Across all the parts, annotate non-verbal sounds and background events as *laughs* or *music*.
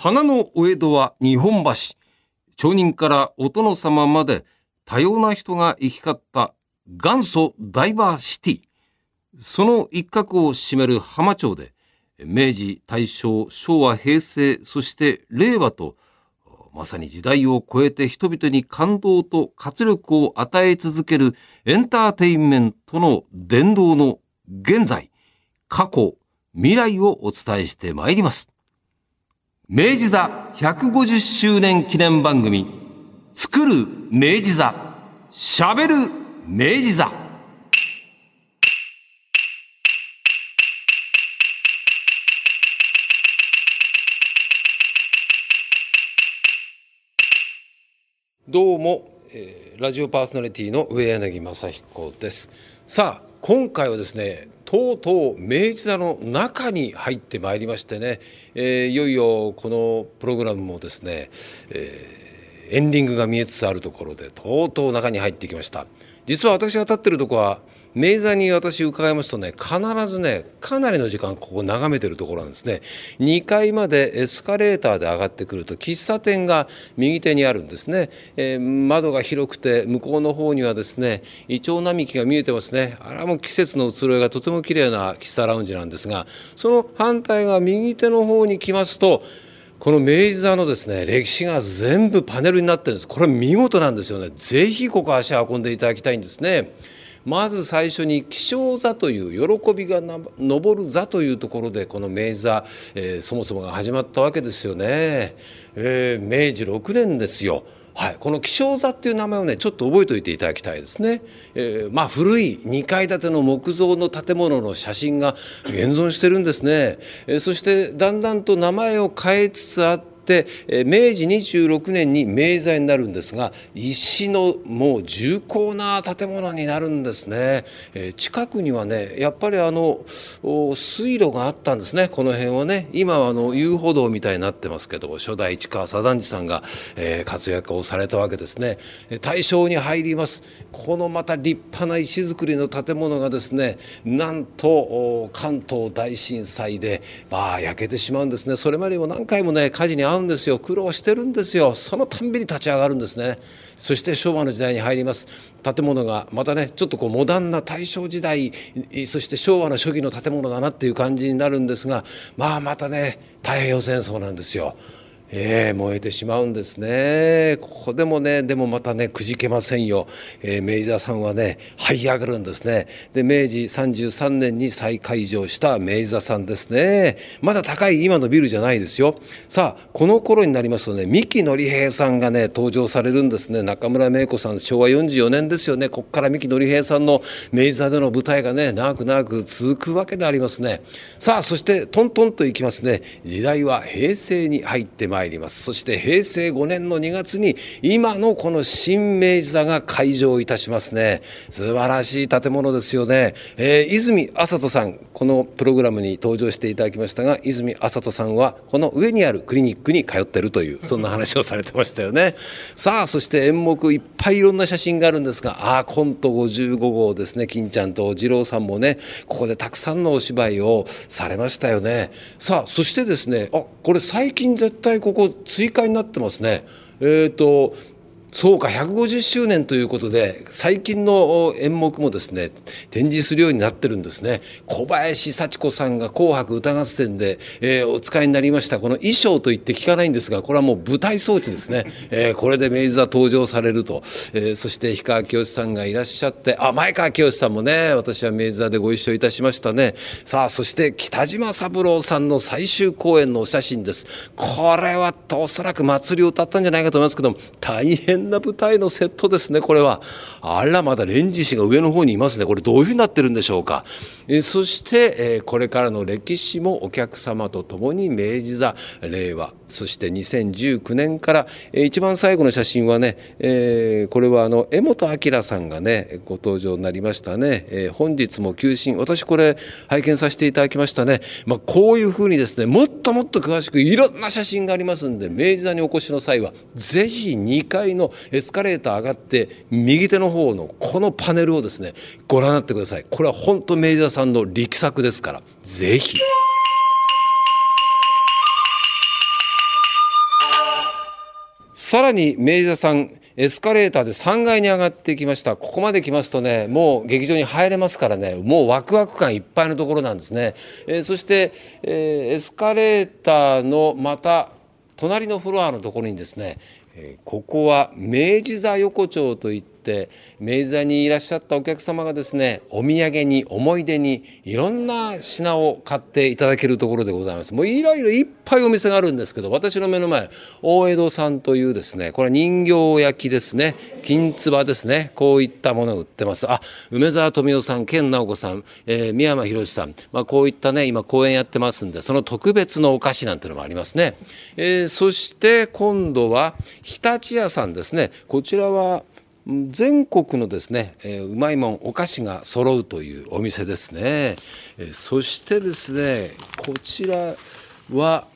花のお江戸は日本橋。町人からお殿様まで多様な人が行き交った元祖ダイバーシティ。その一角を占める浜町で、明治、大正、昭和、平成、そして令和と、まさに時代を超えて人々に感動と活力を与え続けるエンターテインメントの伝道の現在、過去、未来をお伝えしてまいります。明治座150周年記念番組、作る明治座、喋る明治座。どうも、えー、ラジオパーソナリティの上柳正彦です。さあ、今回はですね、とうとう明治座の中に入ってまいりましてね、えー、いよいよこのプログラムもですね、えー、エンディングが見えつつあるところでとうとう中に入ってきました。実は私が立ってるとこは明座に私伺いますとね必ずねかなりの時間ここ眺めてるところなんですね。2階までエスカレーターで上がってくると喫茶店が右手にあるんですね、えー、窓が広くて向こうの方にはですねイチョウ並木が見えてますね。あれはもう季節の移ろいがとても綺麗な喫茶ラウンジなんですがその反対が右手の方に来ますとこの明治座のですね歴史が全部パネルになってるんです。これ見事なんですよね。ぜひここ足運んでいただきたいんですね。まず最初に気象座という喜びが昇る座というところでこの明治座、えー、そもそもが始まったわけですよね。えー、明治6年ですよ。はい、この気象座っていう名前をねちょっと覚えておいていただきたいですね。えー、まあ古い2階建ての木造の建物の写真が現存してるんですね。えー、そしてだんだんと名前を変えつつあって明治26年に明座になるんですが石のもう重厚な建物になるんですね、え近くにはねやっぱりあの水路があったんですね。この辺はね。今はあの遊歩道みたいになってますけど初代市川左団次さんが、え活躍をされたわけですね。大正に入ります。このまた立派な石造りの建物がですねなんと関東大震災でまあ焼けてしまうんですね。それまでも何回もね火事に遭うんですよ。苦労してるんですよ。そのたんびに立ち上がるんですね。そして昭和の時代に入ります。建物がまたねちょっとこうモダンな大正時代そして昭和の初期の建物だなっていう感じになるんですがまあまたね太平洋戦争なんですよ。えー、燃えてしまうんですね。ここでもね、でもまたね、くじけませんよ。えー、明治座さんはね、這い上がるんですね。で、明治33年に再開場した明治座さんですね。まだ高い今のビルじゃないですよ。さあ、この頃になりますとね、三木のり平さんがね、登場されるんですね。中村芽子さん、昭和44年ですよね。こっから三木のり平さんの明治座での舞台がね、長く長く続くわけでありますね。さあ、そしてトントンといきますね。時代は平成に入ってまいります。参ります。そして平成5年の2月に今のこの新明治座が開場いたしますね。素晴らしい建物ですよね、えー、泉麻人さんこのプログラムに登場していただきましたが泉麻人さんはこの上にあるクリニックに通ってるというそんな話をされてましたよね。*laughs* さあそして演目いっぱいいろんな写真があるんですがああコント55号ですね。金ちゃんと次郎さんもねここでたくさんのお芝居をされましたよね。さあそしてですねあこれ最近絶対ここ追加になってますね。えーとそうか150周年ということで最近の演目もですね展示するようになってるんですね。小林幸子さんが「紅白歌合戦で」えー、お使いになりました。この衣装といって聞かないんですがこれはもう舞台装置ですね、*laughs* えー、これで明治座登場されると、えー、そして氷川きよしさんがいらっしゃってあ前川清さんもね私は明治座でご一緒いたしましたね。さあそして北島三郎さんの最終公演のお写真です。これはおそらく祭りを歌ったんじゃないかと思いますけども大変変な舞台のセットですねこれは。あらまだレンジ氏が上の方にいますね。これどういうふうになってるんでしょうか。えそして、えこれからの歴史もお客様と共に明治座令和そして2019年から、え一番最後の写真はね、え、これはあの江本明さんがねご登場になりましたね、え、本日も休診。私これ拝見させていただきましたね、まあ、こういうふうにですねもっともっと詳しくいろんな写真がありますんで明治座にお越しの際はぜひ2階のエスカレーター上がって右手の方のこのパネルをですねご覧になってください。これは本当明治座さんの力作ですからぜひ。さらに明治座さんエスカレーターで3階に上がってきました。ここまで来ますとねもう劇場に入れますからね。もうワクワク感いっぱいのところなんですね、えー、そして、えー、エスカレーターのまた隣のフロアのところにですね、ここは明治座横丁といってして明治座にいらっしゃったお客様がですねお土産に思い出にいろんな品を買っていただけるところでございます。もういろいろいっぱいお店があるんですけど私の目の前大江戸さんというですねこれは人形焼きですね金唾ですねこういったものを売ってます。あ梅沢富美男さん健直子さん、えー、宮山博さん、まあ、こういったね今公演やってますんでその特別のお菓子なんてのもありますね、えー、そして今度は日立屋さんですね。こちらは全国のですね、えー、うまいもんお菓子が揃うというお店ですね、えー、そしてですねこちらは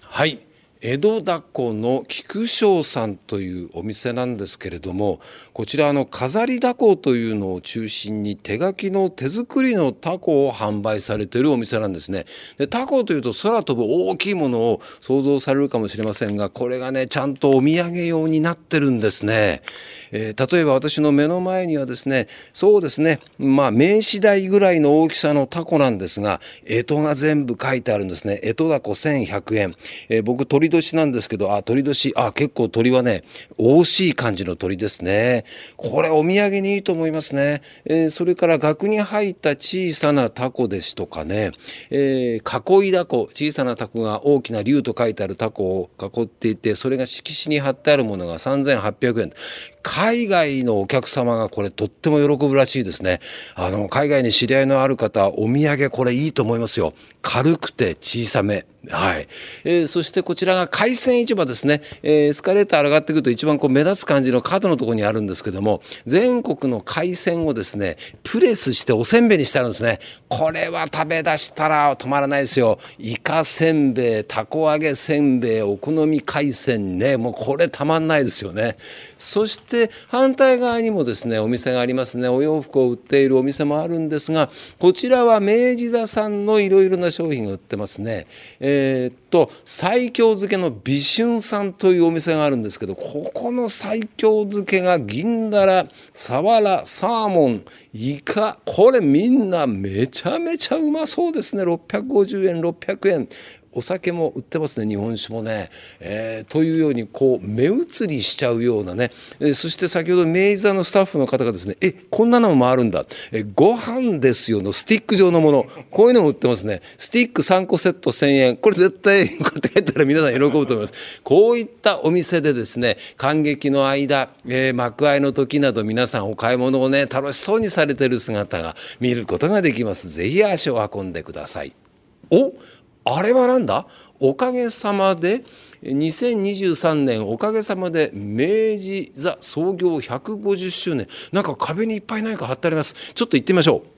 はい江戸だこの菊章さんというお店なんですけれどもこちらの飾りダコというのを中心に手書きの手作りのタコを販売されているお店なんですね。でタコというと空飛ぶ大きいものを想像されるかもしれませんがこれがねちゃんとお土産用になってるんですね、えー、例えば私の目の前にはですねそうですね。まあ名刺台ぐらいの大きさのタコなんですが干支が全部書いてあるんですね。干支だこ1100円、えー、僕鳥年なんですけど、あ、鳥年、あ、結構鳥はね、惜しい感じの鳥ですね。これお土産にいいと思いますね。えー、それから額に入った小さなタコですとかね、えー、囲いだこ、小さなタコが大きな竜と書いてあるタコを囲っていて、それが色紙に貼ってあるものが3800円。海外のお客様がこれとっても喜ぶらしいですね。あの、海外に知り合いのある方、お土産これいいと思いますよ。軽くて小さめ。はい。えー、そしてこちらが海鮮市場ですね。えー、エスカレーター上がってくると一番こう目立つ感じの角のところにあるんですけども、全国の海鮮をですね、プレスしておせんべいにしてあるんですね。これは食べ出したら止まらないですよ。イカせんべい、たこ揚げせんべい、お好み海鮮ね。もうこれたまんないですよね。そして反対側にもですね、お店がありますね。お洋服を売っているお店もあるんですが、こちらは明治座さんのいろいろな商品が売ってますね。えー、っと西京漬けの美春さんというお店があるんですけどここの西京漬けが銀だらさわらサーモンイカこれみんなめちゃめちゃうまそうですね650円600円お酒も売ってますね日本酒もね、えー、というようにこう目移りしちゃうようなね、えー、そして先ほど明治座のスタッフの方がですねえこんなのもあるんだ、えー、ご飯ですよのスティック状のもの。こういうのも売ってますね。スティック3個セット1000円。これ絶対こうやって帰ったら皆さん喜ぶと思います。こういったお店でですね感激の間、えー、幕開の時など皆さんお買い物をね楽しそうにされてる姿が見ることができます。ぜひ足を運んでください。おあれはなんだ？おかげさまで2023年おかげさまで明治座創業150周年なんか壁にいっぱい何か貼ってあります。ちょっと行ってみましょう。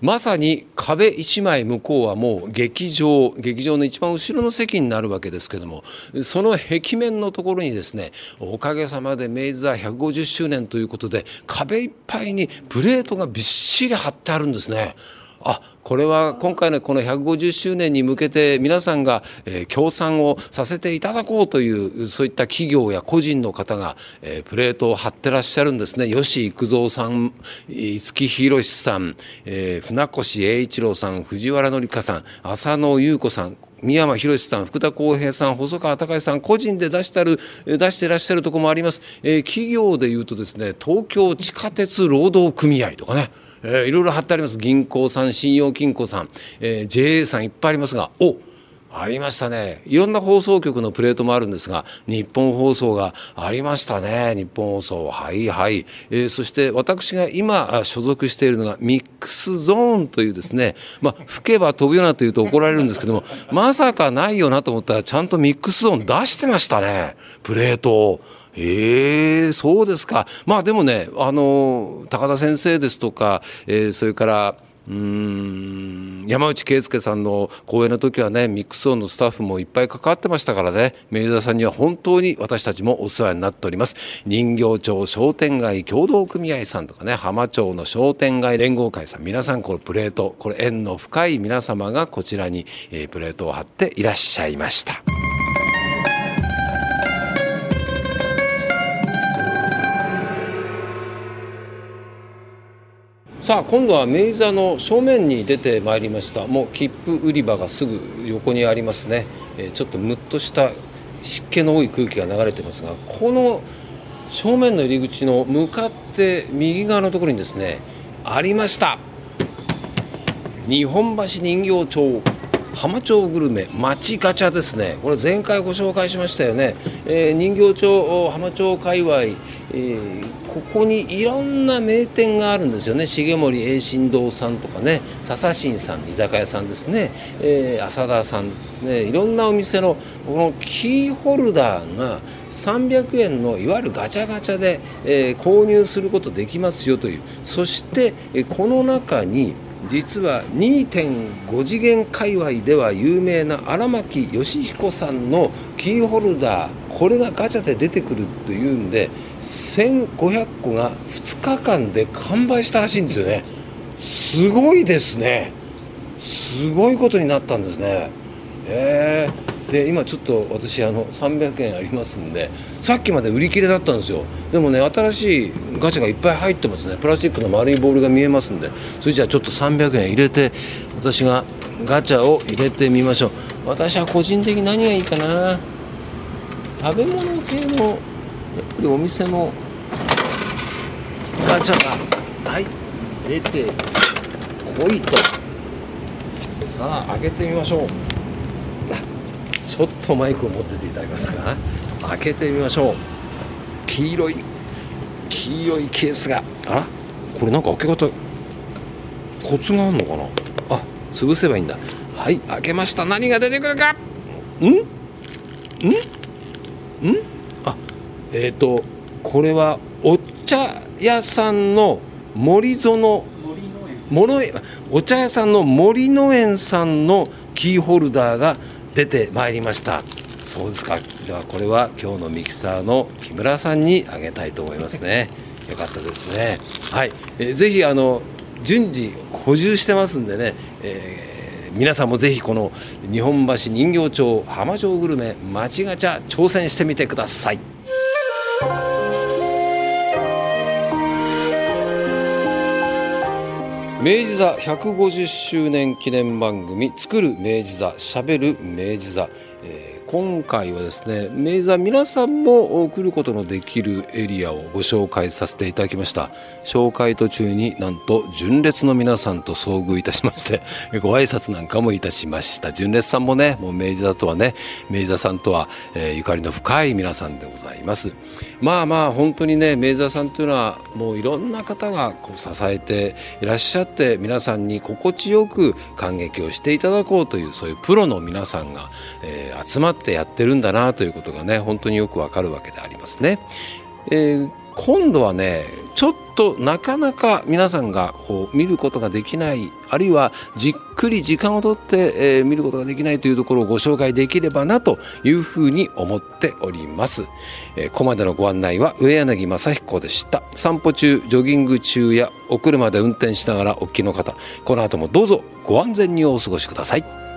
まさに壁一枚向こうはもう劇場劇場の一番後ろの席になるわけですけどもその壁面のところにですねおかげさまで明治座150周年ということで壁いっぱいにプレートがびっしり貼ってあるんですね。あこれは今回のこの150周年に向けて皆さんが、え、協賛をさせていただこうというそういった企業や個人の方が、え、プレートを貼ってらっしゃるんですね。吉幾三さん五木ひろしさん、え、船越英一郎さん藤原紀香さん浅野ゆう子さん三山ひろしさん福田浩平さん細川隆さん個人で出してる出してらっしゃるところもあります、えー、企業でいうとですね東京地下鉄労働組合とかね。えー、いろいろ貼ってあります。銀行さん信用金庫さん、えー、JA さんいっぱいありますがおありましたね。いろんな放送局のプレートもあるんですが日本放送がありましたね。日本放送はいはい、えー、そして私が今所属しているのがミックスゾーンというですねまあ吹けば飛ぶよなというと怒られるんですけどもまさかないよなと思ったらちゃんとミックスゾーン出してましたね。プレートを。ええー、そうですか。まあでもね、あの、高田先生ですとか、えー、それから、うん山内圭介さんの講演の時はねミックスオンのスタッフもいっぱい関わってましたからね明治座さんには本当に私たちもお世話になっております人形町商店街協同組合さんとかね浜町の商店街連合会さん皆さんこれプレートこれ縁の深い皆様がこちらに、えー、プレートを貼っていらっしゃいました。さあ今度は明治座の正面に出てまいりました。もう切符売り場がすぐ横にありますね、え、ちょっとムッとした湿気の多い空気が流れてますがこの正面の入り口の向かって右側のところにですねありました。日本橋人形町。浜町グルメ町ガチャですね。これ前回ご紹介しましたよね、えー、人形町浜町界隈、えー、ここにいろんな名店があるんですよね。重森栄新堂さんとかね。笹新さん居酒屋さんですね、えー、浅田さんねいろんなお店のこのキーホルダーが300円のいわゆるガチャガチャで、えー、購入することできますよという。そして、えこの中に実は2.5次元界隈では有名な荒牧義彦さんのキーホルダーこれがガチャで出てくるというんで1500個が2日間で完売したらしいんですよね。すごいですね。すごいことになったんですね。えー。で今ちょっと私あの300円ありますんでさっきまで売り切れだったんですよ。でもね新しいガチャがいっぱい入ってますね。プラスチックの丸いボールが見えますんで。それじゃあちょっと300円入れて私がガチャを入れてみましょう。私は個人的に何がいいかな。食べ物系のやっぱりお店のガチャがはい出てこいと。さあ開けてみましょう。ちょっとマイクを持ってていただけますか？開けてみましょう。黄色い黄色いケースが。あら？これなんか開け方コツがあるのかな？あ潰せばいいんだ。はい開けました。何が出てくるか？ん？ん？ん？あえっ、ー、とこれはお茶屋さんの森園。森お茶屋さんの森農園さんのキーホルダーが出てまいりました。そうですか。ではこれは今日のミキサーの木村さんにあげたいと思いますね。*laughs* よかったですね。はい、えー、ぜひあの順次補充してますんでね、えー、皆さんもぜひこの日本橋人形町浜町グルメ町ガチャ挑戦してみてください。明治座150周年記念番組「作る明治座しゃべる明治座」えー今回はですね明治座皆さんも来ることのできるエリアをご紹介させていただきました。紹介途中になんと純烈の皆さんと遭遇いたしまして *laughs* ご挨拶なんかもいたしました。純烈さんもねもう明治座とはね明治座さんとは、えー、ゆかりの深い皆さんでございます。まあまあ本当にね明治座さんというのはもういろんな方がこう支えていらっしゃって皆さんに心地よく感激をしていただこうというそういうプロの皆さんが、えー、集まってってやってるんだなということがね本当によくわかるわけでありますね。えー、今度はねちょっとなかなか皆さんがこう見ることができないあるいはじっくり時間をとって、えー、見ることができないというところをご紹介できればなというふうに思っております。えー、ここまでのご案内は上柳正彦でした。散歩中、ジョギング中やお車で運転しながらお聞きの方、この後もどうぞご安全にお過ごしください。